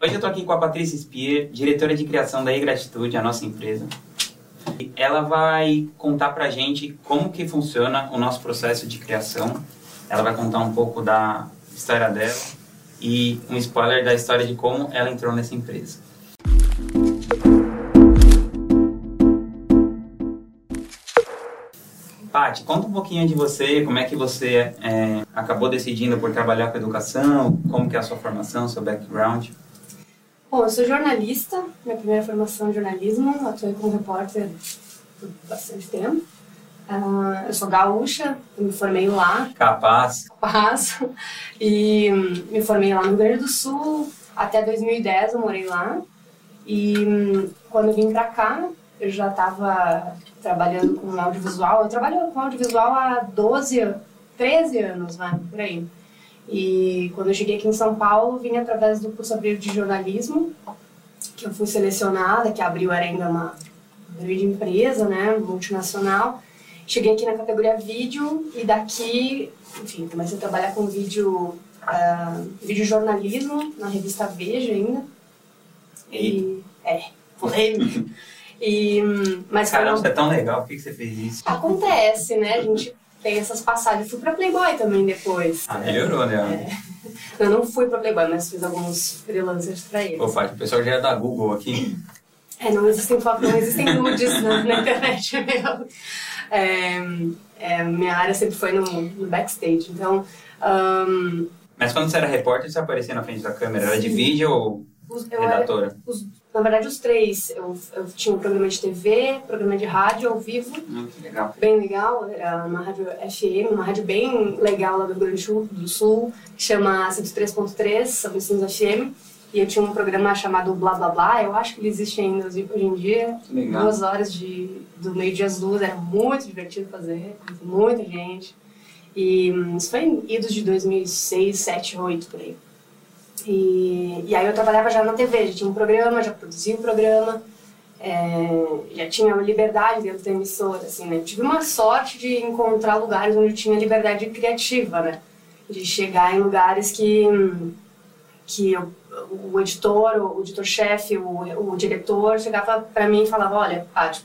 Hoje eu estou aqui com a Patrícia Spier, diretora de criação da E-Gratitude, a nossa empresa. Ela vai contar pra gente como que funciona o nosso processo de criação. Ela vai contar um pouco da história dela e um spoiler da história de como ela entrou nessa empresa. Paty, conta um pouquinho de você, como é que você é, acabou decidindo por trabalhar com educação, como que é a sua formação, seu background. Bom, eu sou jornalista, minha primeira formação em jornalismo, atuei como repórter por bastante tempo. Uh, eu sou gaúcha, me formei lá. Capaz. Capaz. E hum, me formei lá no Rio Grande do Sul. Até 2010 eu morei lá. E hum, quando eu vim pra cá, eu já estava trabalhando com audiovisual. Eu trabalho com audiovisual há 12, 13 anos, né? Por aí. E quando eu cheguei aqui em São Paulo, vim através do curso Abril de Jornalismo, que eu fui selecionada, que a Abril era ainda uma grande empresa, né, multinacional. Cheguei aqui na categoria vídeo e daqui, enfim, comecei a trabalhar com vídeo, uh, vídeo jornalismo na revista Veja ainda. E, é, polêmico. E, mas Caramba, você é tão legal, por que você fez isso? Acontece, né? A gente tem essas passagens. Fui pra Playboy também depois. Ah, melhorou, né? É. Eu não fui pra Playboy, mas fiz alguns freelancers pra eles. Ô, Fábio, o pessoal já é da Google aqui. É, não existem fotos, não existem nudes na, na, internet mesmo. É, é, minha área sempre foi no, no backstage, então... Um, mas quando você era repórter, você aparecia na frente da câmera? Era de vídeo ou redatora? Era, os, na verdade, os três. Eu, eu tinha um programa de TV, programa de rádio ao vivo. Hum, legal. Bem legal. Era uma rádio FM, uma rádio bem legal lá do Rio Grande do Sul, que chama 103.3, São Vicente FM. E eu tinha um programa chamado Blá Blá Blá, eu acho que ele existe ainda hoje em dia. Legal. Duas horas de, do meio-dia às duas, era muito divertido fazer, muita gente. E hum, isso foi em idos de 2006, 2007, 2008, por aí. E, e aí eu trabalhava já na TV, já tinha um programa, já produzia um programa, é, já tinha liberdade dentro da emissora, assim, né? tive uma sorte de encontrar lugares onde eu tinha liberdade criativa, né? De chegar em lugares que, que eu, o editor, o editor-chefe, o, o diretor chegava para mim e falava, olha, Paty,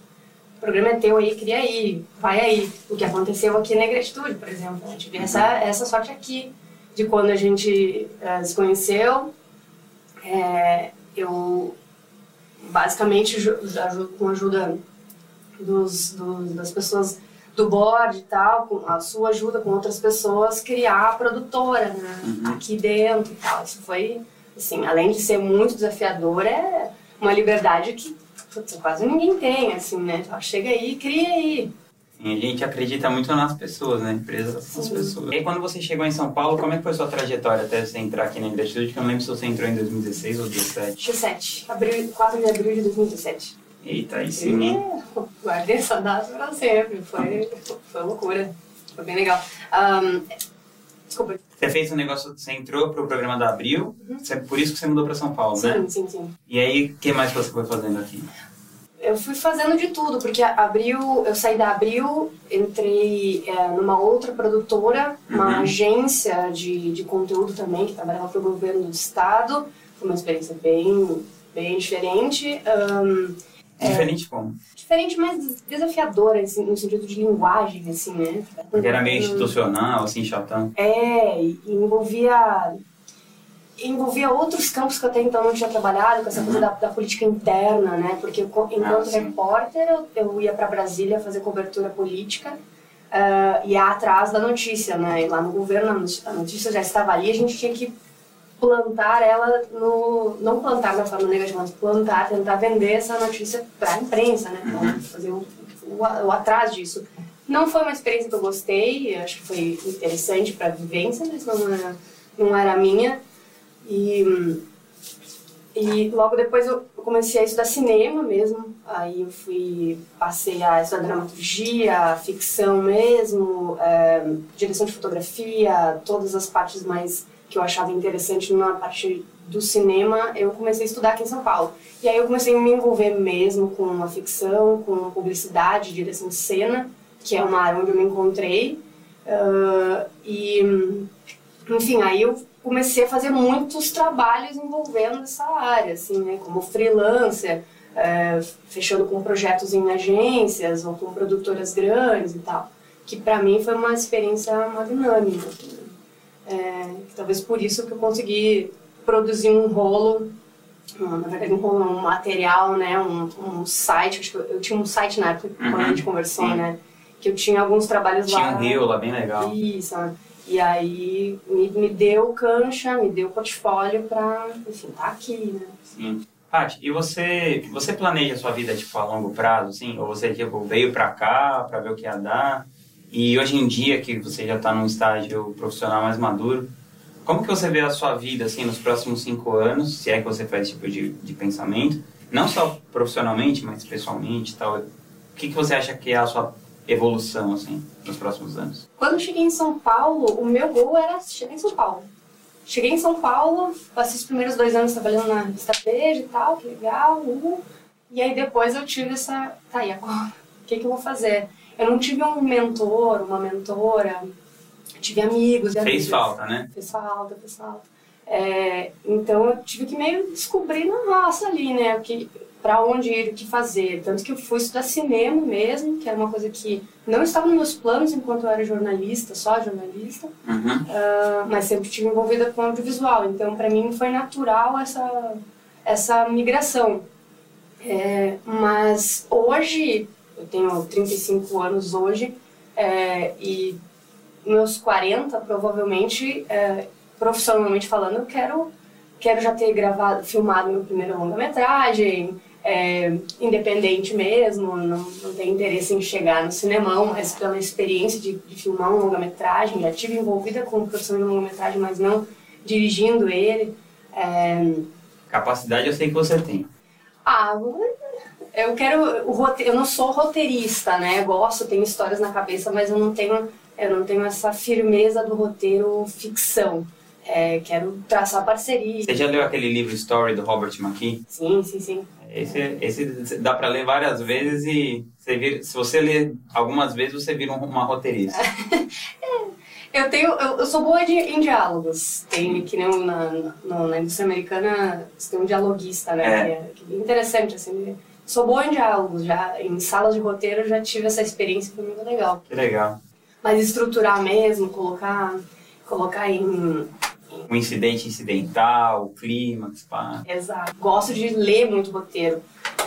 o programa é teu aí, cria aí, vai aí. O que aconteceu aqui na Gratitude, por exemplo, né? tive essa, essa sorte aqui de quando a gente uh, se conheceu. É, eu basicamente com a ajuda dos, dos, das pessoas do board e tal, com a sua ajuda com outras pessoas, criar a produtora né, uhum. aqui dentro e tal. Isso foi, assim, além de ser muito desafiador, é uma liberdade que putz, quase ninguém tem, assim, né? Chega aí, cria aí. A gente acredita muito nas pessoas, né? Empresas são as pessoas. E aí, quando você chegou em São Paulo, como é que foi a sua trajetória até você entrar aqui na Ingratitude? Que eu não lembro se você entrou em 2016 ou 2017. 17. Abril, 4 de abril de 2017. Eita, aí sim? É, guardei essa data pra sempre. Foi, foi loucura. Foi bem legal. Um, desculpa. Você fez um negócio, você entrou pro programa da Abril, uhum. por isso que você mudou para São Paulo, sim, né? Sim, sim, sim. E aí, o que mais você foi fazendo aqui? Eu fui fazendo de tudo, porque abriu, eu saí da Abril, entrei é, numa outra produtora, uma uhum. agência de, de conteúdo também, que trabalhava para o governo do estado. Foi uma experiência bem, bem diferente. Um, diferente é, como? Diferente, mas desafiadora, assim, no sentido de linguagem, assim, né? Porque era meio institucional, assim, chatão. É, e envolvia envolvia outros campos que até então não tinha trabalhado, com essa coisa da, da política interna, né? Porque eu, enquanto ah, repórter, eu, eu ia para Brasília fazer cobertura política uh, e ia atrás da notícia, né? E lá no governo a notícia já estava ali, a gente tinha que plantar ela no não plantar da forma negativa, mas plantar, tentar vender essa notícia para a imprensa, né? Então, uhum. fazer o, o, o atrás disso. Não foi uma experiência que eu gostei, acho que foi interessante para a vivência, mas não era, não era minha. E, e logo depois eu comecei a estudar cinema mesmo. Aí eu fui, passei a estudar dramaturgia, ficção mesmo, é, direção de fotografia, todas as partes mais que eu achava interessante na parte do cinema, eu comecei a estudar aqui em São Paulo. E aí eu comecei a me envolver mesmo com a ficção, com publicidade, direção de cena, que é uma área onde eu me encontrei. Uh, e, enfim, aí eu comecei a fazer muitos trabalhos envolvendo essa área, assim, né? Como freelancer, é, fechando com projetos em agências ou com produtoras grandes e tal. Que para mim foi uma experiência magnânima. Né? é, talvez por isso que eu consegui produzir um rolo na verdade, um, material, né, um, um site, eu, eu, tinha um site na época uhum, quando a gente conversou, sim. né, que eu tinha alguns trabalhos tinha lá. Tinha um rio lá bem legal. Isso, e aí me, me deu cancha, me deu portfólio para, enfim, tá aqui, né. Sim. Paty, e você, você planeja a sua vida, tipo, a longo prazo, assim? Ou você, tipo, veio pra cá pra ver o que ia dar? E hoje em dia, que você já tá num estágio profissional mais maduro, como que você vê a sua vida, assim, nos próximos cinco anos, se é que você faz esse tipo de, de pensamento? Não só profissionalmente, mas pessoalmente tal. O que, que você acha que é a sua evolução, assim, nos próximos anos? Quando cheguei em São Paulo, o meu gol era chegar em São Paulo. Cheguei em São Paulo, passei os primeiros dois anos trabalhando na revista Veja e tal, que legal. Uh, e aí depois eu tive essa... Tá, e agora? O que, que eu vou fazer? Eu não tive um mentor, uma mentora tive amigos. Fez amigas. falta, né? Fez falta, fez falta. É, então eu tive que meio descobrir na raça ali, né? Que, para onde ir, o que fazer. Tanto que eu fui estudar cinema mesmo, que era uma coisa que não estava nos meus planos enquanto eu era jornalista, só jornalista, uhum. uh, mas sempre estive envolvida com audiovisual. Então, para mim, foi natural essa, essa migração. É, mas hoje, eu tenho 35 anos hoje, é, e meus 40, provavelmente, é, profissionalmente falando, eu quero, quero já ter gravado, filmado meu primeiro longa-metragem, é, independente mesmo, não, não tenho interesse em chegar no cinemão, mas pela experiência de, de filmar um longa-metragem, já tive envolvida com produção de longa-metragem, mas não dirigindo ele. É... Capacidade eu sei que você tem. Ah, eu quero o roteiro, eu não sou roteirista, né? Gosto, tenho histórias na cabeça, mas eu não tenho eu não tenho essa firmeza do roteiro ficção. É, quero traçar parceria. Você já leu aquele livro Story do Robert McKee? Sim, sim, sim. Esse, esse dá para ler várias vezes e você vira, se você ler algumas vezes você vira uma roteirista. é, eu tenho, eu, eu, sou boa de, em diálogos. Tem que nem na, na, na indústria americana você tem um dialoguista, né? É. Que, é, que é interessante assim. Sou boa em diálogos, já em salas de roteiro já tive essa experiência, foi muito legal. Que legal mas estruturar mesmo, colocar, colocar em um incidente incidental, o clímax, pá. Exato. Gosto de ler muito roteiro.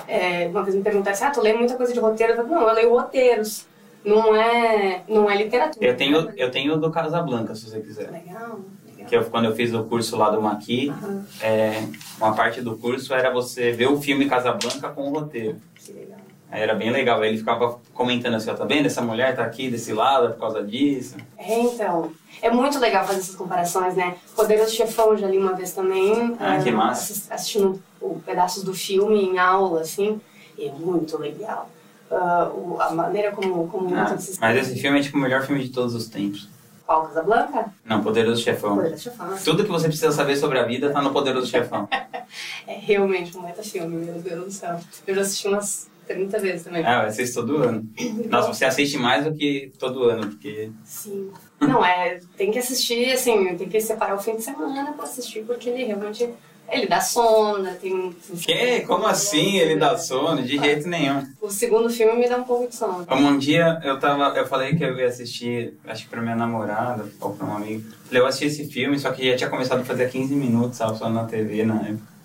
É, uma vez me perguntaram assim, ah, tu lê muita coisa de roteiro? Eu falei, não, eu leio roteiros. Não é, não é literatura. Eu tenho, eu tenho do Casablanca, se você quiser. Legal. Que eu, quando eu fiz o curso lá do Maqui, uhum. é, uma parte do curso era você ver o filme Casablanca com o roteiro. Que legal. Aí era bem legal, ele ficava comentando assim, ó, tá vendo? Essa mulher tá aqui desse lado por causa disso. É, então. É muito legal fazer essas comparações, né? Poderoso Chefão já li uma vez também. Ah, que massa. Assistindo pedaços do filme em aula, assim. E é muito legal. Uh, a maneira como... como ah, mas esse filme é tipo o melhor filme de todos os tempos. Qual, Casablanca? Não, Poderoso Chefão. Poderoso Chefão. Tudo que você precisa saber sobre a vida tá no Poderoso Chefão. é realmente um meta filme, meu Deus do céu. Eu já assisti umas 30 vezes também. Ah, assiste todo ano. Nossa, você assiste mais do que todo ano, porque... Sim. Não, é, tem que assistir, assim, tem que separar o fim de semana pra assistir, porque ele realmente... Ele dá sono, tem... Que? Como assim ele dá sono? De jeito nenhum. O segundo filme me dá um pouco de sono. Um dia eu tava... Eu falei que eu ia assistir, acho que pra minha namorada, ou pra um amigo. Falei, eu assisti esse filme, só que já tinha começado a fazer 15 minutos, sabe, só na TV na época.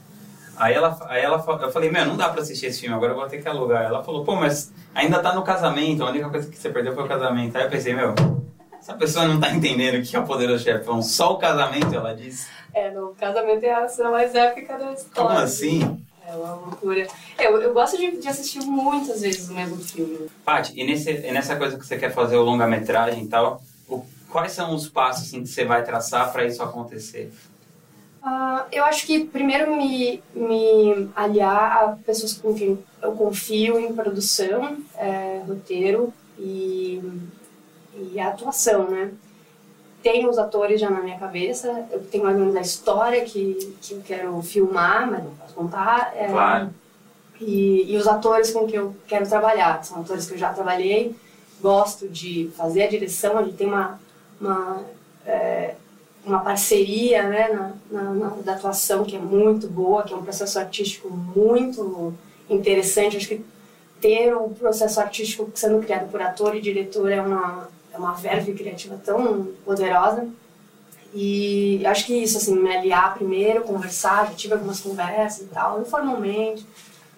Aí ela, aí ela, eu falei, meu, não dá pra assistir esse filme, agora eu vou ter que alugar. Ela falou, pô, mas ainda tá no casamento, a única coisa que você perdeu foi o casamento. Aí eu pensei, meu, essa pessoa não tá entendendo o que é o Poderoso Chefão, só o casamento, ela disse. É, no casamento é a cena mais épica da história. Como assim? É uma loucura. Eu, eu gosto de, de assistir muitas vezes o mesmo filme. Paty, e, nesse, e nessa coisa que você quer fazer, o longa-metragem e tal, o, quais são os passos assim, que você vai traçar para isso acontecer? Uh, eu acho que primeiro me, me aliar a pessoas com quem eu confio em produção, é, roteiro e, e atuação, né? Tenho os atores já na minha cabeça, eu tenho mais ou menos a história que, que eu quero filmar, mas não posso contar. É, claro. E, e os atores com que eu quero trabalhar, são atores que eu já trabalhei, gosto de fazer a direção, a gente tem uma, uma é, uma parceria né, na, na, na, da atuação que é muito boa, que é um processo artístico muito interessante. Acho que ter o processo artístico sendo criado por ator e diretor é uma, é uma verve criativa tão poderosa. E acho que isso, assim, me aliar primeiro, conversar, já tive algumas conversas e tal, informalmente,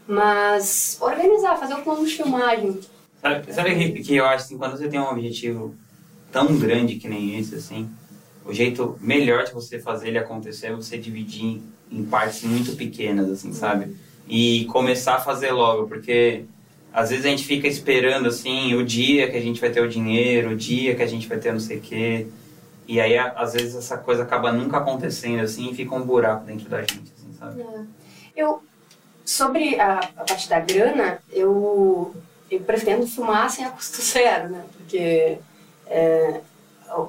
mas organizar, fazer um plano de filmagem. Sabe, sabe que, que eu acho, assim, quando você tem um objetivo tão grande que nem esse, assim, o jeito melhor de você fazer ele acontecer é você dividir em, em partes muito pequenas, assim, sabe? E começar a fazer logo, porque às vezes a gente fica esperando, assim, o dia que a gente vai ter o dinheiro, o dia que a gente vai ter não sei o quê. E aí, às vezes, essa coisa acaba nunca acontecendo, assim, e fica um buraco dentro da gente, assim, sabe? É. Eu, sobre a, a parte da grana, eu, eu pretendo filmar sem a custo zero, né? Porque é,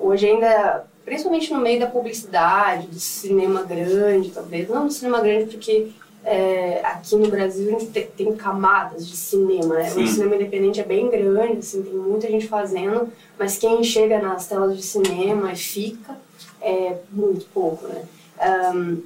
hoje ainda, principalmente no meio da publicidade, do cinema grande, talvez, não do cinema grande, porque é, aqui no Brasil a gente tem, tem camadas de cinema, né? O cinema independente é bem grande, assim, tem muita gente fazendo, mas quem chega nas telas de cinema e fica é muito pouco, né? Um,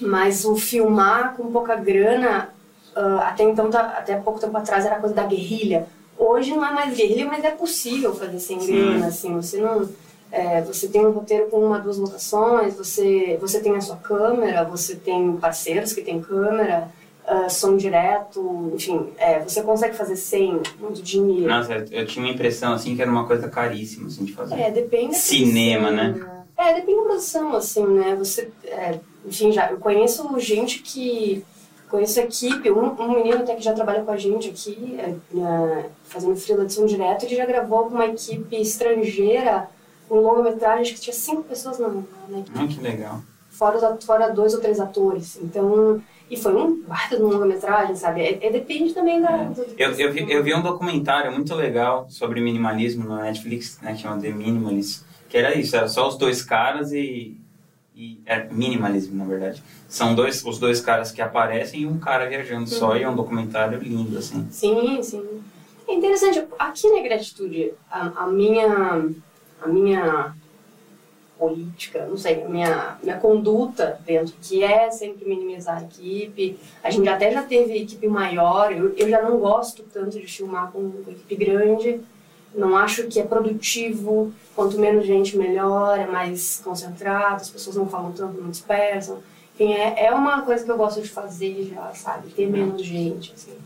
mas o filmar com pouca grana, uh, até então, tá, até pouco tempo atrás era coisa da guerrilha. Hoje não é mais guerrilha, mas é possível fazer sem grana, assim, você não é, você tem um roteiro com uma, duas locações, você, você tem a sua câmera, você tem parceiros que têm câmera, uh, som direto, enfim, é, você consegue fazer sem muito dinheiro. Nossa, eu tinha uma impressão assim que era uma coisa caríssima assim, de fazer. É, depende Cinema, né? né? É, depende da produção, assim, né? Você, é, enfim, já, eu conheço gente que conheço equipe, um, um menino até que já trabalha com a gente aqui, é, fazendo freela de som direto, ele já gravou com uma equipe estrangeira um longa-metragem que tinha cinco pessoas na, equipe. Ah, que legal. Fora, fora dois ou três atores. Então, e foi um baita de um longa-metragem, sabe? É, é, depende também da... É. Do, eu, eu, vi, eu vi um documentário muito legal sobre minimalismo na Netflix, né, que chama The Minimalist, que era isso, era só os dois caras e... e é minimalismo, na verdade. São dois, os dois caras que aparecem e um cara viajando só, uhum. e é um documentário lindo, assim. Sim, sim. É interessante, aqui na Gratitude, a, a minha a minha política, não sei, a minha, minha conduta dentro, que é sempre minimizar a equipe. A gente até já teve equipe maior, eu, eu já não gosto tanto de filmar com, com equipe grande, não acho que é produtivo, quanto menos gente melhor, é mais concentrado, as pessoas não falam tanto, não dispersam. Enfim, é, é uma coisa que eu gosto de fazer já, sabe, ter menos gente, assim.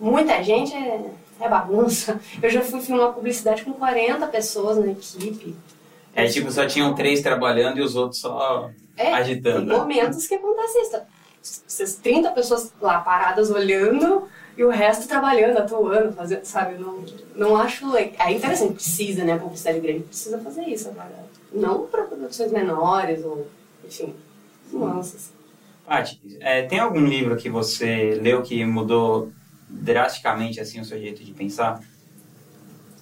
Muita gente é é bagunça. Eu já fui filmar publicidade com 40 pessoas na equipe. É tipo, só tinham três trabalhando e os outros só é, agitando. Tem momentos que acontece isso. Essas 30 pessoas lá paradas olhando e o resto trabalhando, atuando, fazendo, sabe? Não, não acho. É interessante, precisa, né? A publicidade grande precisa fazer isso agora. Não para produções menores ou, enfim, nuances. Paty, é, tem algum livro que você leu que mudou drasticamente assim o seu jeito de pensar?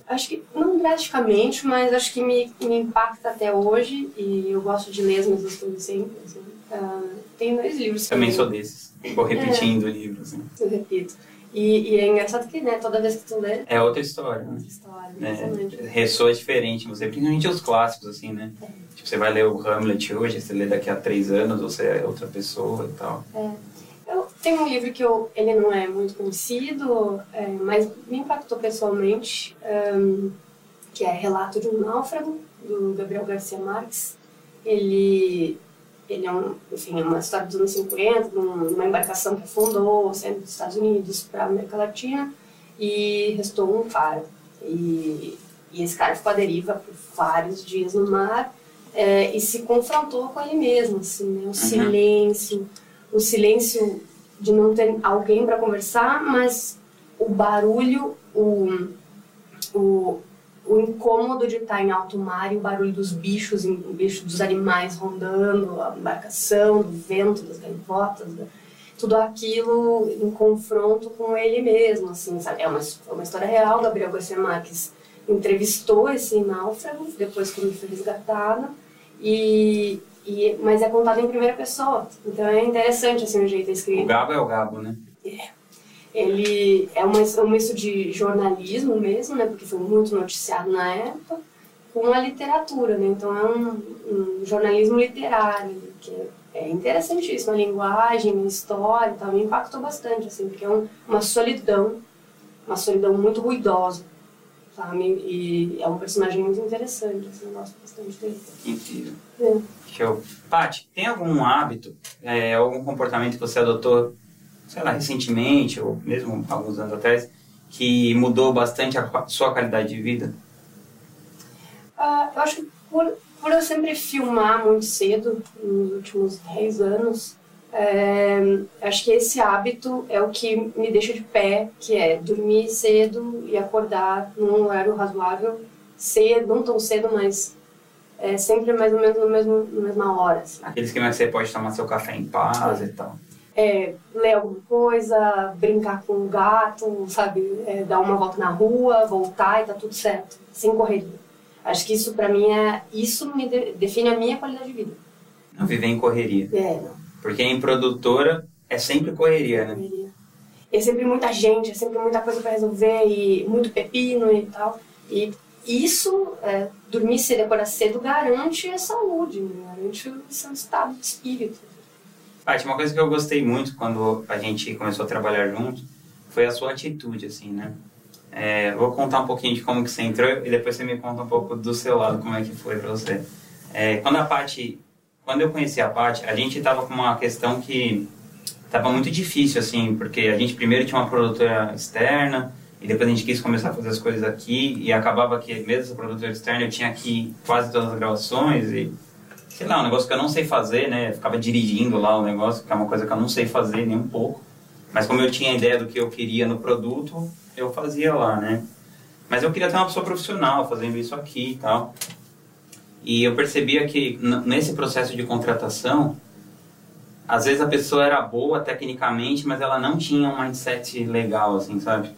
Acho que não drasticamente, mas acho que me, me impacta até hoje e eu gosto de ler as mesmas coisas sempre. Assim. Uh, tem dois livros. Também sou desses. Vou repetindo é, livros. Assim. Eu repito. E, e, é engraçado que, né, toda vez que tu lê... É outra história. É outra história, né? Ressoa diferente. Você, principalmente os clássicos, assim, né? É. Tipo, você vai ler o Hamlet hoje, você lê daqui a três anos, você é outra pessoa e tal. É. Tenho um livro que eu, ele não é muito conhecido, é, mas me impactou pessoalmente, um, que é Relato de um Náufrago, do Gabriel Garcia Marques. Ele, ele é, um, enfim, é uma história dos anos 50, numa embarcação que afundou, saindo dos Estados Unidos para a América Latina, e restou um cara. E, e esse cara ficou à deriva por vários dias no mar é, e se confrontou com ele mesmo, assim, né? o uhum. silêncio o silêncio de não ter alguém para conversar, mas o barulho, o, o, o incômodo de estar em alto mar e o barulho dos bichos, o bicho dos animais rondando, a embarcação, do vento, das gaivotas, tudo aquilo em confronto com ele mesmo, assim, sabe? É uma, é uma história real, Gabriel Garcia Marques entrevistou esse náufrago depois que ele foi resgatado e e, mas é contado em primeira pessoa. Então é interessante assim o jeito escrito. O Gabo é o Gabo, né? É. Ele é uma, um misto de jornalismo mesmo, né? Porque foi muito noticiado na época, com a literatura, né? Então é um, um jornalismo literário, que é interessantíssimo, a linguagem, a história e tal, me impactou bastante, assim, porque é um, uma solidão, uma solidão muito ruidosa, E é um personagem muito interessante, assim, eu gosto bastante dele. Incrível. É. Show. Paty, tem algum hábito, é, algum comportamento que você adotou, sei lá, recentemente, ou mesmo alguns anos atrás, que mudou bastante a sua qualidade de vida? Uh, eu acho que por, por eu sempre filmar muito cedo, nos últimos 10 anos, é, acho que esse hábito é o que me deixa de pé, que é dormir cedo e acordar num horário razoável, cedo, não tão cedo, mas é, sempre mais ou menos no mesmo, na mesma hora. Assim. Aqueles que você pode tomar seu café em paz é. e tal. É, ler alguma coisa, brincar com o gato, sabe? É, dar uma volta na rua, voltar e tá tudo certo, sem correria. Acho que isso para mim é isso me de, define a minha qualidade de vida. Não viver em correria. É, não. Porque em produtora é sempre correria, né? E é sempre muita gente, é sempre muita coisa para resolver e muito pepino e tal. E isso, é, dormir cedo e acordar cedo garante a saúde, né? garante o seu estado de espírito. Paty, uma coisa que eu gostei muito quando a gente começou a trabalhar junto foi a sua atitude, assim, né? É, vou contar um pouquinho de como que você entrou e depois você me conta um pouco do seu lado, como é que foi para você. É, quando a Paty, quando eu conheci a Paty, a gente tava com uma questão que tava muito difícil, assim, porque a gente primeiro tinha uma produtora externa e depois a gente quis começar a fazer as coisas aqui e acabava que mesmo essa produtora externa eu tinha aqui quase todas as gravações e sei lá, um negócio que eu não sei fazer, né? Eu ficava dirigindo lá o negócio, que é uma coisa que eu não sei fazer nem um pouco. Mas como eu tinha a ideia do que eu queria no produto, eu fazia lá, né? Mas eu queria ter uma pessoa profissional fazendo isso aqui e tal. E eu percebia que nesse processo de contratação, às vezes a pessoa era boa tecnicamente, mas ela não tinha um mindset legal, assim, sabe?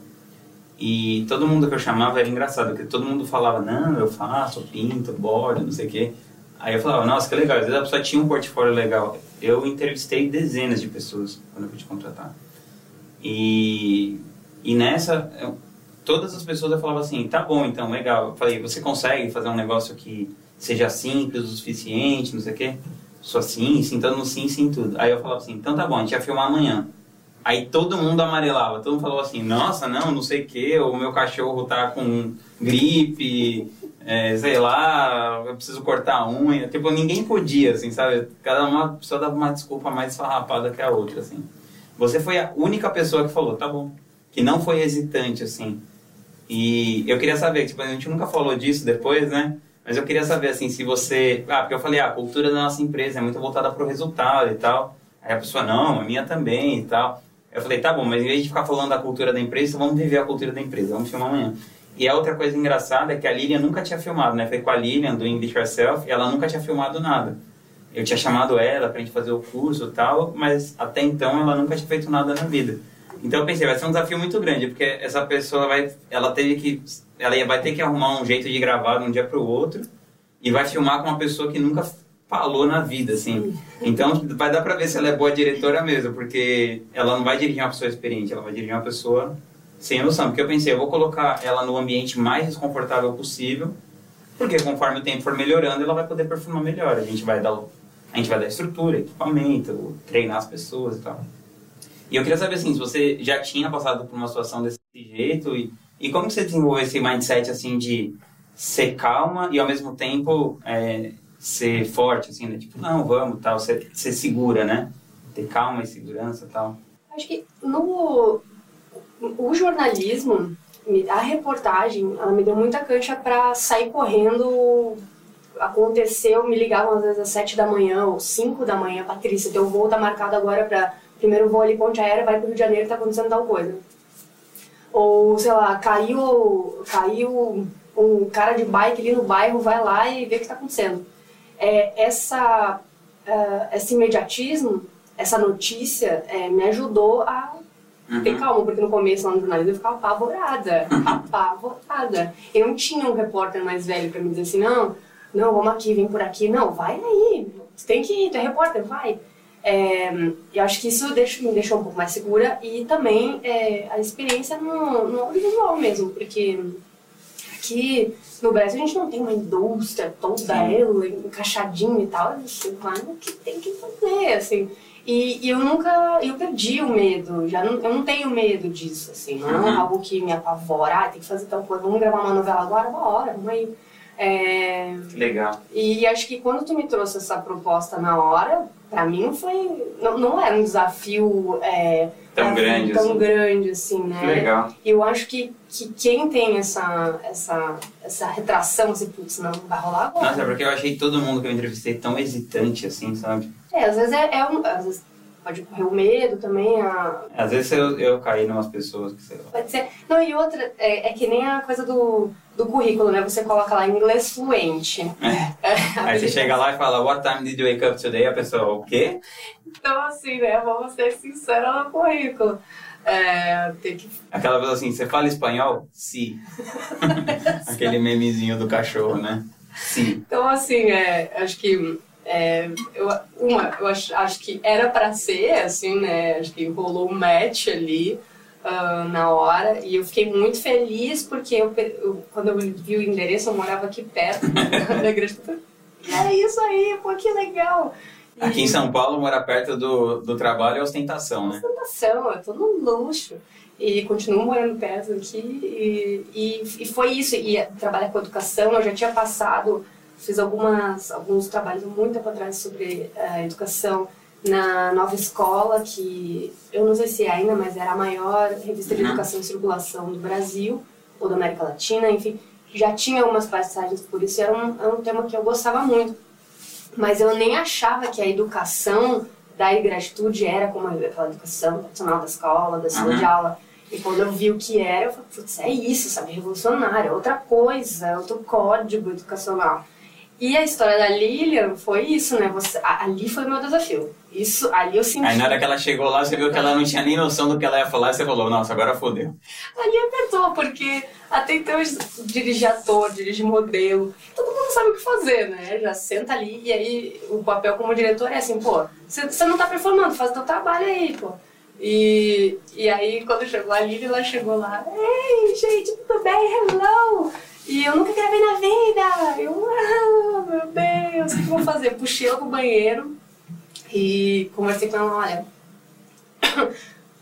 E todo mundo que eu chamava era engraçado, porque todo mundo falava, não, eu faço, pinto, bordo, não sei o quê. Aí eu falava, nossa, que legal, às vezes a pessoa tinha um portfólio legal. Eu entrevistei dezenas de pessoas quando eu fui te contratar. E e nessa, eu, todas as pessoas eu falava assim, tá bom, então, legal. Eu falei, você consegue fazer um negócio que seja simples o suficiente, não sei o quê? Só sim, sim, todo mundo sim, sim, tudo. Aí eu falava assim, então tá bom, a gente vai filmar amanhã. Aí todo mundo amarelava, todo mundo falou assim, nossa, não, não sei o que, o meu cachorro tá com gripe, é, sei lá, eu preciso cortar a unha. Tipo, ninguém podia, assim, sabe? Cada uma pessoa dava uma desculpa mais farrapada que a outra, assim. Você foi a única pessoa que falou, tá bom, que não foi hesitante, assim. E eu queria saber, tipo, a gente nunca falou disso depois, né? Mas eu queria saber, assim, se você... Ah, porque eu falei, ah, a cultura da nossa empresa é muito voltada para o resultado e tal. Aí a pessoa, não, a minha também e tal. Eu falei, tá bom, mas em vez de ficar falando da cultura da empresa, vamos viver a cultura da empresa, vamos filmar amanhã. E a outra coisa engraçada é que a Lilian nunca tinha filmado, né? Foi com a Lilian, do It Yourself, e ela nunca tinha filmado nada. Eu tinha chamado ela pra gente fazer o curso e tal, mas até então ela nunca tinha feito nada na vida. Então eu pensei, vai ser um desafio muito grande, porque essa pessoa vai, ela teve que, ela vai ter que arrumar um jeito de gravar de um dia para o outro e vai filmar com uma pessoa que nunca falou na vida, assim. Então vai dar para ver se ela é boa diretora mesmo, porque ela não vai dirigir uma pessoa experiente, ela vai dirigir uma pessoa sem noção. Porque eu pensei, eu vou colocar ela no ambiente mais desconfortável possível, porque conforme o tempo for melhorando, ela vai poder performar melhor. A gente vai dar, a gente vai dar estrutura, equipamento, treinar as pessoas e tal. E eu queria saber assim, se você já tinha passado por uma situação desse jeito e, e como você desenvolveu esse mindset assim de ser calma e ao mesmo tempo é, ser forte, assim, né? Tipo, não, vamos, tal, ser, ser segura, né? Ter calma e segurança tal. Acho que no o jornalismo, a reportagem, ela me deu muita cancha para sair correndo. Aconteceu, me ligavam às vezes às sete da manhã ou cinco da manhã, Patrícia, teu voo tá marcado agora para primeiro voo ali, ponte aérea, vai para o Rio de Janeiro, tá acontecendo tal coisa. Ou, sei lá, caiu, caiu um cara de bike ali no bairro, vai lá e vê o que está acontecendo. É, essa, uh, esse imediatismo, essa notícia, é, me ajudou a uhum. ter calma, porque no começo lá no jornalismo eu ficava apavorada, apavorada. Eu não tinha um repórter mais velho para me dizer assim, não, não, vamos aqui, vem por aqui. Não, vai aí, você tem que ir, tu é repórter, vai. É, eu acho que isso deixa, me deixou um pouco mais segura e também é, a experiência no, no audiovisual mesmo, porque aqui no Brasil a gente não tem uma indústria toda ela encaixadinha e tal. Você vai no que tem que fazer, assim. E, e eu nunca, eu perdi o medo, já não, eu não tenho medo disso, assim, não é Uhum. algo que me apavora, ah, tem que fazer tal coisa, vamos gravar uma novela agora, bora, vamos aí. É, Que legal. e acho que quando tu me trouxe essa proposta na hora, pra mim foi, não, não era um desafio é, Tão é, grande tão assim. grande assim, né? Que legal. E eu acho que, que quem tem essa, essa, essa retração, assim, putz, não vai rolar agora. Nossa, é porque eu achei todo mundo que eu entrevistei tão hesitante assim, sabe? É, às vezes é, é um, às vezes pode correr o medo também, a, Às vezes eu, eu caí em umas pessoas que sei lá. pode ser. Não, e outra, é, é que nem a coisa do, do currículo, né? Você coloca lá inglês fluente. É, Aí você chega lá e fala, What time did you wake up today? A pessoa, o quê? Então, assim, né? Vamos ser sinceros no currículo. É, tem que Aquela pessoa assim, você fala espanhol? Sim. Aquele memezinho do cachorro, né? Sim. Então, assim, é, acho que. É, eu, uma, eu acho, acho que era pra ser, assim, né? Acho que rolou um match ali ah, na hora. E eu fiquei muito feliz porque eu, eu- quando eu vi o endereço, eu morava aqui perto da igreja. É isso aí, pô, que legal! E- Aqui em São Paulo, morar perto do, do trabalho é ostentação, né? ostentação, eu tô no luxo. E continuo morando perto aqui. E, e, e foi isso. E trabalhar com educação, eu já tinha passado, fiz algumas, alguns trabalhos muito tempo atrás sobre eh, educação na Nova Escola, que eu não sei se é ainda, mas era a maior revista de Uhum. educação em circulação do Brasil, ou da América Latina, enfim. Já tinha algumas passagens por isso, e era um, era um tema que eu gostava muito. Mas eu nem achava que a educação da gratitude era como aquela educação tradicional da escola, da sala Uhum. de aula. E quando eu vi o que era, eu falei, putz, é isso, sabe? Revolucionário, é outra coisa, é outro código educacional. E a história da Lilian foi isso, né? Você, a- ali foi o meu desafio. Isso, ali eu senti. Aí na hora que ela chegou lá, você viu que ela não tinha nem noção do que ela ia falar, você falou, nossa, agora fodeu. Ali apertou, porque até então eu dirigi ator, dirigi modelo, todo mundo sabe o que fazer, né? Já senta ali e aí o papel como diretor é assim, pô, você não tá performando, faz o teu trabalho aí, pô. E, e aí quando chegou a Lili, ela chegou lá, ei, gente, tudo bem? Hello! E eu nunca gravei na vida! Eu, ah, meu Deus, o que eu vou fazer? Puxei ela pro banheiro e conversei com ela, olha,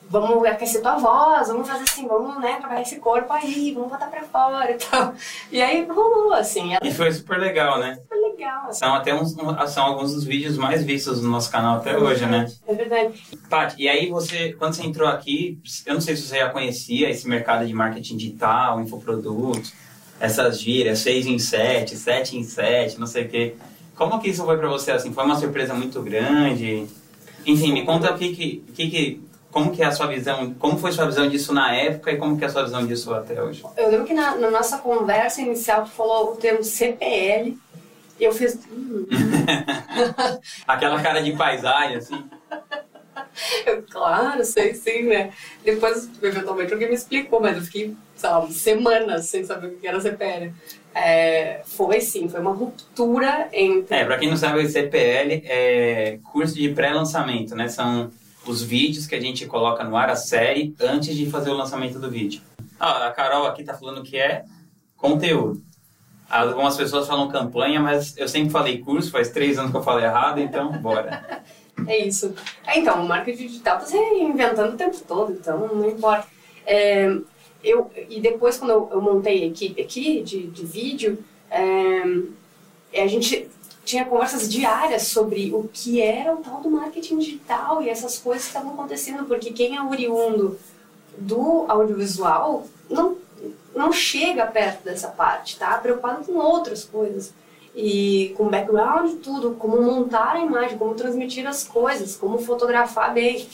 vamos aquecer tua voz, vamos fazer assim, vamos, né, trabalhar esse corpo aí, vamos botar pra fora e tal. E aí rolou, assim, era E foi super legal, né? super legal. Assim. São até uns, são alguns dos vídeos mais vistos no nosso canal até hoje, né? É verdade. Paty, e aí você, quando você entrou aqui, eu não sei se você já conhecia esse mercado de marketing digital, infoprodutos, essas gírias, 6 em 7, 7 em 7, não sei o quê. Como que isso foi pra você, assim? Foi uma surpresa muito grande? Enfim, me conta o que que, que, que como que é a sua visão, como foi sua visão disso na época e como que é a sua visão disso até hoje? Eu lembro que na, na nossa conversa inicial tu falou o termo CPL e eu fiz. Hum, Aquela cara de paisagem, assim. eu, claro, sei sim, né? Depois, eventualmente, alguém me explicou, mas eu fiquei, sei lá, semanas sem saber o que era CPL. É, foi sim, foi uma ruptura entre. É, pra quem não sabe, o CPL é curso de pré-lançamento, né? São os vídeos que a gente coloca no ar, a série, antes de fazer o lançamento do vídeo. Ah, a Carol aqui tá falando que é conteúdo. Algumas pessoas falam campanha, mas eu sempre falei curso, faz três anos que eu falei errado, então bora. É isso. É, então, o marketing digital está se reinventando o tempo todo, então não importa. É, eu, e depois, quando eu, eu montei a equipe aqui de, de vídeo, é, a gente tinha conversas diárias sobre o que era o tal do marketing digital e essas coisas que estavam acontecendo, porque quem é oriundo do audiovisual não, não chega perto dessa parte, tá? Preocupado com outras coisas e com background tudo, como montar a imagem, como transmitir as coisas, como fotografar bem.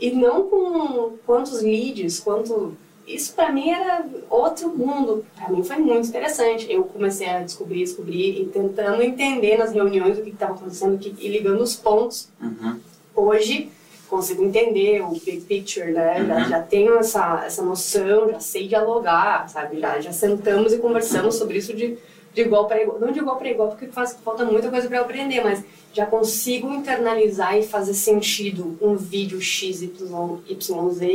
E não com quantos leads, quanto. Isso para mim era outro mundo. Para mim foi muito interessante. Eu comecei a descobrir, descobrir e tentando entender nas reuniões o que estava acontecendo que- e ligando os pontos. Uhum. Hoje consigo entender o big picture, né? Já, Uhum. já tenho essa, essa noção, já sei dialogar, sabe? Já, já sentamos e conversamos sobre isso de, de igual para igual. Não de igual para igual, porque faz, falta muita coisa para eu aprender, mas já consigo internalizar e fazer sentido um vídeo XYZ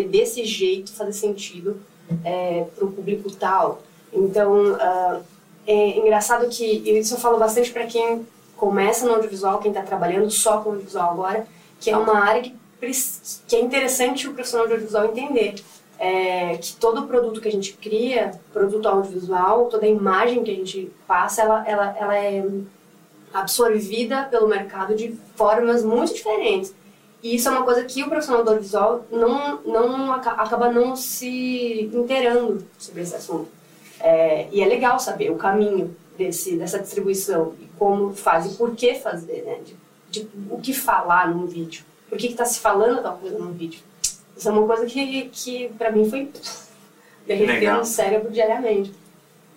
desse jeito fazer sentido é, para o público tal. Então, uh, é engraçado que, isso eu falo bastante para quem começa no audiovisual, quem está trabalhando só com audiovisual agora, que é uma área que, que é interessante o profissional de audiovisual entender. É, que todo produto que a gente cria, produto audiovisual, toda imagem que a gente passa, ela, ela, ela é absorvida pelo mercado de formas muito diferentes. E isso é uma coisa que o profissional do audiovisual não, não acaba não se inteirando sobre esse assunto. É, e é legal saber o caminho desse, dessa distribuição e como faz e por que fazer, né? De, de o que falar num vídeo. Por que está se falando tal coisa num vídeo. Isso é uma coisa que, que para mim foi derretendo no cérebro diariamente.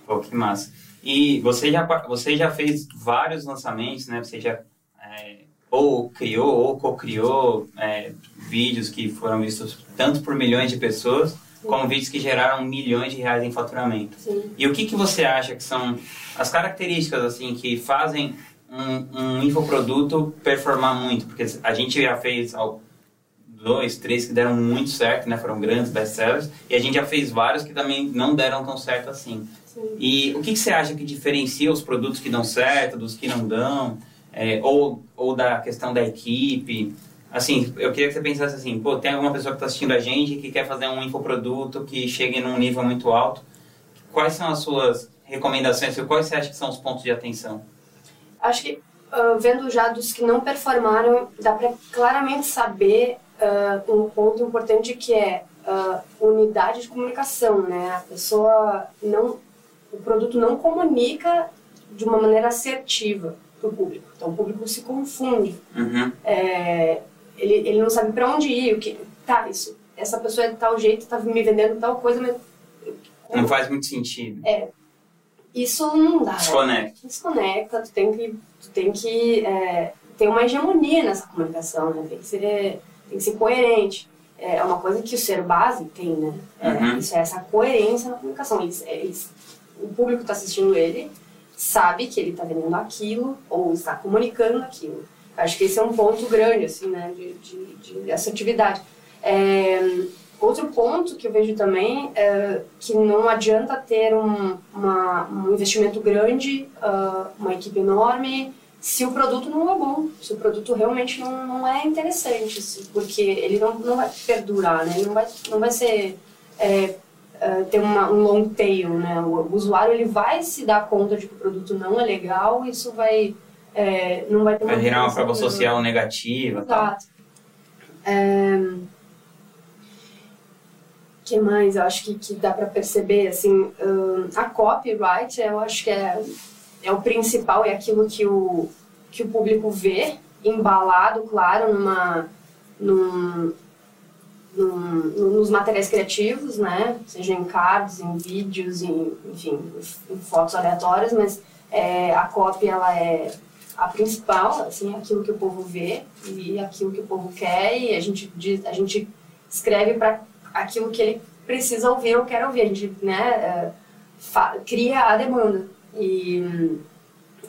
Pô, que massa. E você já, você já fez vários lançamentos, né? Você já é, ou criou ou co-criou é, vídeos que foram vistos tanto por milhões de pessoas como vídeos que geraram milhões de reais em faturamento. Sim. E o que, que você acha que são as características assim que fazem um, um infoproduto performar muito? Porque a gente já fez dois, três que deram muito certo, né? Foram grandes best-sellers. E a gente já fez vários que também não deram tão certo assim. Sim. E o que, que você acha que diferencia os produtos que dão certo dos que não dão? É, ou, ou da questão da equipe? Assim, eu queria que você pensasse assim, pô, tem alguma pessoa que está assistindo a gente que quer fazer um infoproduto que chegue num nível muito alto. Quais são as suas recomendações? Quais você acha que são os pontos de atenção? Acho que, uh, vendo já dos que não performaram, dá para claramente saber uh, um ponto importante que é uh, unidade de comunicação, né? A pessoa não... O produto não comunica de uma maneira assertiva para o público. Então, o público se confunde. Uhum. É, ele, ele não sabe para onde ir, o que tá isso. Essa pessoa é de tal jeito, tá me vendendo tal coisa, mas não faz muito sentido. É. Isso não dá. Desconecta. Né? Desconecta, tu tem que, tu tem que é, ter uma hegemonia nessa comunicação, né? Tem que ser, tem que ser coerente. É uma coisa que o ser base tem, né? É, uhum. Isso é essa coerência na comunicação. Eles, eles, o público está assistindo ele, sabe que ele está vendendo aquilo ou está comunicando aquilo. Acho que esse é um ponto grande, assim, né, de, de, de assertividade. É, outro ponto que eu vejo também é que não adianta ter um, uma, um investimento grande, uh, uma equipe enorme, se o produto não é bom, se o produto realmente não, não é interessante, assim, porque ele não, não vai perdurar, né? Ele não vai, não vai ser... É, Uh, ter uma, um long tail, né? O, o, usuário ele vai se dar conta de que o produto não é legal, isso vai é, não vai ter vai gerar uma prova social negativa, Exato. É, que mais? Eu acho que, que dá para perceber assim, a copyright, eu acho que é, é o principal, é aquilo que o que o público vê embalado, claro, numa num, nos materiais criativos, né? Seja em cards, em vídeos, em, enfim, em fotos aleatórias, mas é, a cópia ela é a principal, assim, aquilo que o povo vê e aquilo que o povo quer e a gente diz, a gente escreve para aquilo que ele precisa ouvir ou quer ouvir, a gente, né, é, cria a demanda e hum,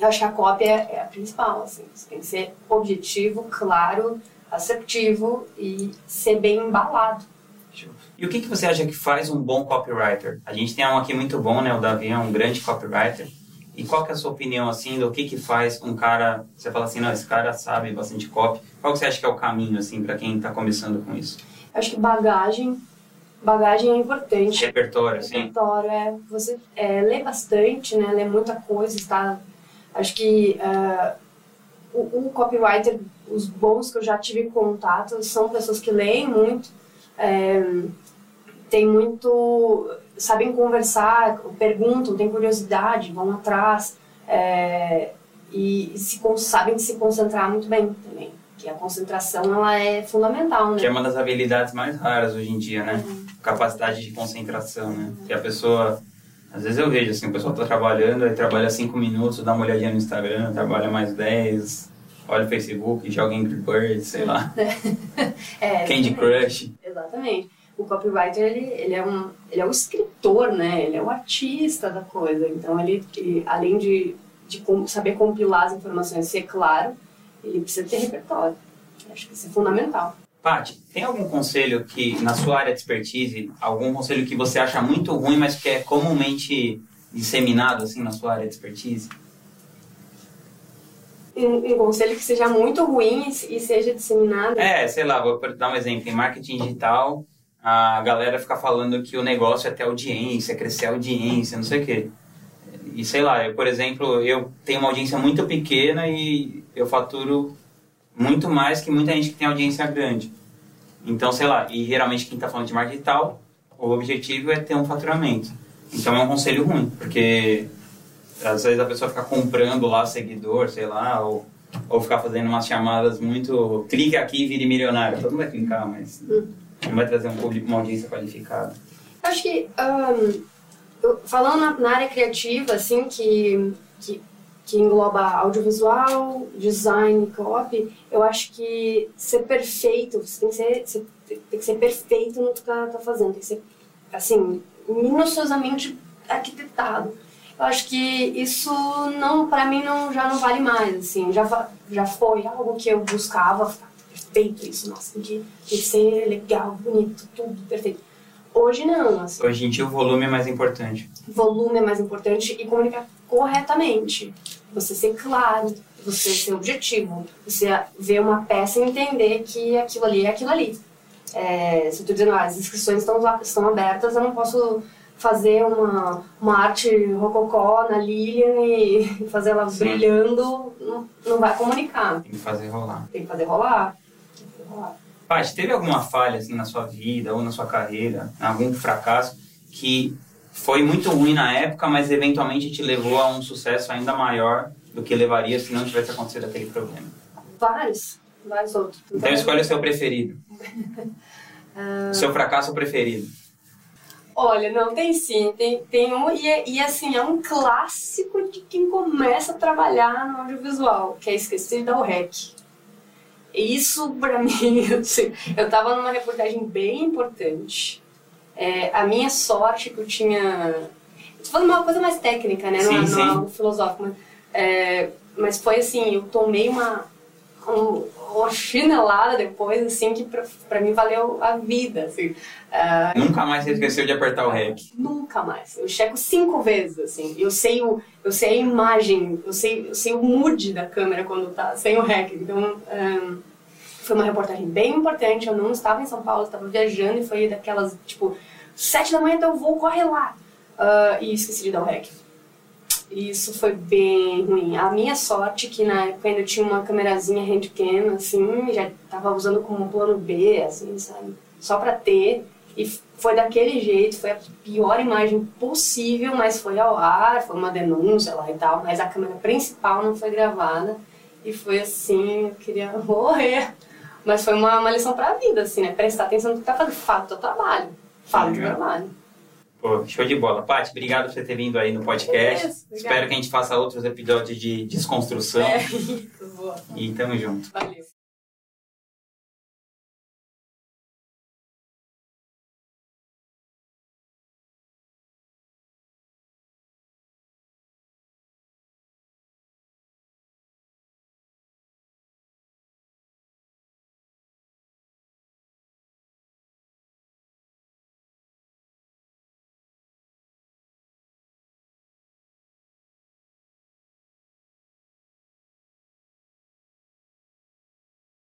acho que a cópia é a principal, assim, tem que ser objetivo, claro, assertivo e ser bem embalado. E o que, que você acha que faz um bom copywriter? A gente tem um aqui muito bom, né? O Davi é um grande copywriter. E qual que é a sua opinião, assim, do que que faz um cara... Você fala assim, não, esse cara sabe bastante copy. Qual que você acha que é o caminho, assim, para quem está começando com isso? Acho que bagagem... Bagagem é importante. Repertório, sim. Repertório, é. Você é, lê bastante, né? Lê muita coisa, está... Acho que uh, o, o copywriter os bons que eu já tive contato são pessoas que leem muito, é, tem muito, sabem conversar, perguntam, têm curiosidade, vão atrás é, e se, sabem se concentrar muito bem também. Que a concentração ela é fundamental, né? Que é uma das habilidades mais raras hoje em dia, né? Uhum. Capacidade de concentração, né? Uhum. Que a pessoa às vezes eu vejo assim, o pessoal tá trabalhando, aí trabalha cinco minutos, dá uma olhadinha no Instagram, trabalha mais 10, olha o Facebook, joga Angry Birds, sei lá. é, Candy Crush. Exatamente. O copywriter, ele, ele, é um, ele é um escritor, né? Ele é o artista da coisa. Então, ele, ele além de, de saber compilar as informações ser claro, ele precisa ter repertório. Acho que isso é fundamental. Paty, tem algum conselho que, na sua área de expertise, algum conselho que você acha muito ruim, mas que é comumente disseminado, assim, na sua área de expertise? Um, um conselho que seja muito ruim e seja disseminado? É, sei lá, vou dar um exemplo. Em marketing digital, a galera fica falando que o negócio é ter audiência, crescer a audiência, não sei o quê. E sei lá, eu, por exemplo, eu tenho uma audiência muito pequena e eu faturo muito mais que muita gente que tem audiência grande. Então, sei lá, e geralmente quem está falando de marketing digital, o objetivo é ter um faturamento. Então é um conselho ruim, porque às vezes a pessoa fica comprando lá seguidor, sei lá, ou, ou ficar fazendo umas chamadas muito. Clica aqui e vire milionário. Todo mundo vai clicar, mas não vai trazer um público, uma audiência qualificada. Acho que, um, falando na, área criativa, assim, que, que, que engloba audiovisual, design, copy, eu acho que ser perfeito, você tem que ser, você tem que ser perfeito no que tá, tá fazendo, tem que ser, assim, minuciosamente arquitetado. Eu acho que isso não, para mim não já não vale mais, assim, já já foi algo que eu buscava, perfeito isso, nossa, tem que, tem que ser legal, bonito, tudo perfeito. Hoje não, assim. Hoje em dia o volume é mais importante. Volume é mais importante e comunicar corretamente. Você ser claro, você ser objetivo, você ver uma peça e entender que aquilo ali é aquilo ali. É, se eu estou dizendo, ah, as inscrições estão, estão abertas, eu não posso fazer uma, uma arte rococó na Lilian e fazer ela Sim. brilhando, não, não vai comunicar. Tem que fazer rolar. Tem que fazer rolar. Tem que fazer rolar. Paty, teve alguma falha assim, na sua vida ou na sua carreira, algum fracasso que foi muito ruim na época, mas eventualmente te levou a um sucesso ainda maior do que levaria se não tivesse acontecido aquele problema? Vários, vários outros. Então escolha o seu preferido. uh... Seu fracasso preferido. Olha, não, tem sim, tem, tem um, e, é, e assim, é um clássico de quem começa a trabalhar no audiovisual, que é esquecer de dar o rec. Isso, pra mim, eu tava numa reportagem bem importante. É, a minha sorte que eu tinha. Tô falando uma coisa mais técnica, né? Não, é, sim, não é algo filosófico, mas, é, mas foi assim, eu tomei uma, um, uma chinelada depois, assim, que pra, pra mim valeu a vida, assim. Uh, nunca mais você esqueceu de apertar o REC? Nunca mais. Eu checo cinco vezes, assim. Eu sei, o, eu sei a imagem, eu sei, eu sei o mood da câmera quando tá sem o REC. Então, um, foi uma reportagem bem importante. Eu não estava em São Paulo, estava viajando e foi daquelas, tipo, sete da manhã, então eu vou, corre lá. Uh, e esqueci de dar o REC. Isso foi bem ruim. A minha sorte é que na época ainda tinha uma câmerazinha handcam, assim, já tava usando como plano B, assim, sabe? Só pra ter. E foi daquele jeito, foi a pior imagem possível, mas foi ao ar, foi uma denúncia lá e tal. Mas a câmera principal não foi gravada. E foi assim, eu queria morrer. Mas foi uma, uma lição pra vida, assim, né? Prestar atenção no que tá fazendo. Fala do trabalho. Fala do trabalho. Pô, show de bola. Paty, obrigado por você ter vindo aí no podcast. Isso, Espero que a gente faça outros episódios de desconstrução. É, isso, boa. E tamo junto. Valeu.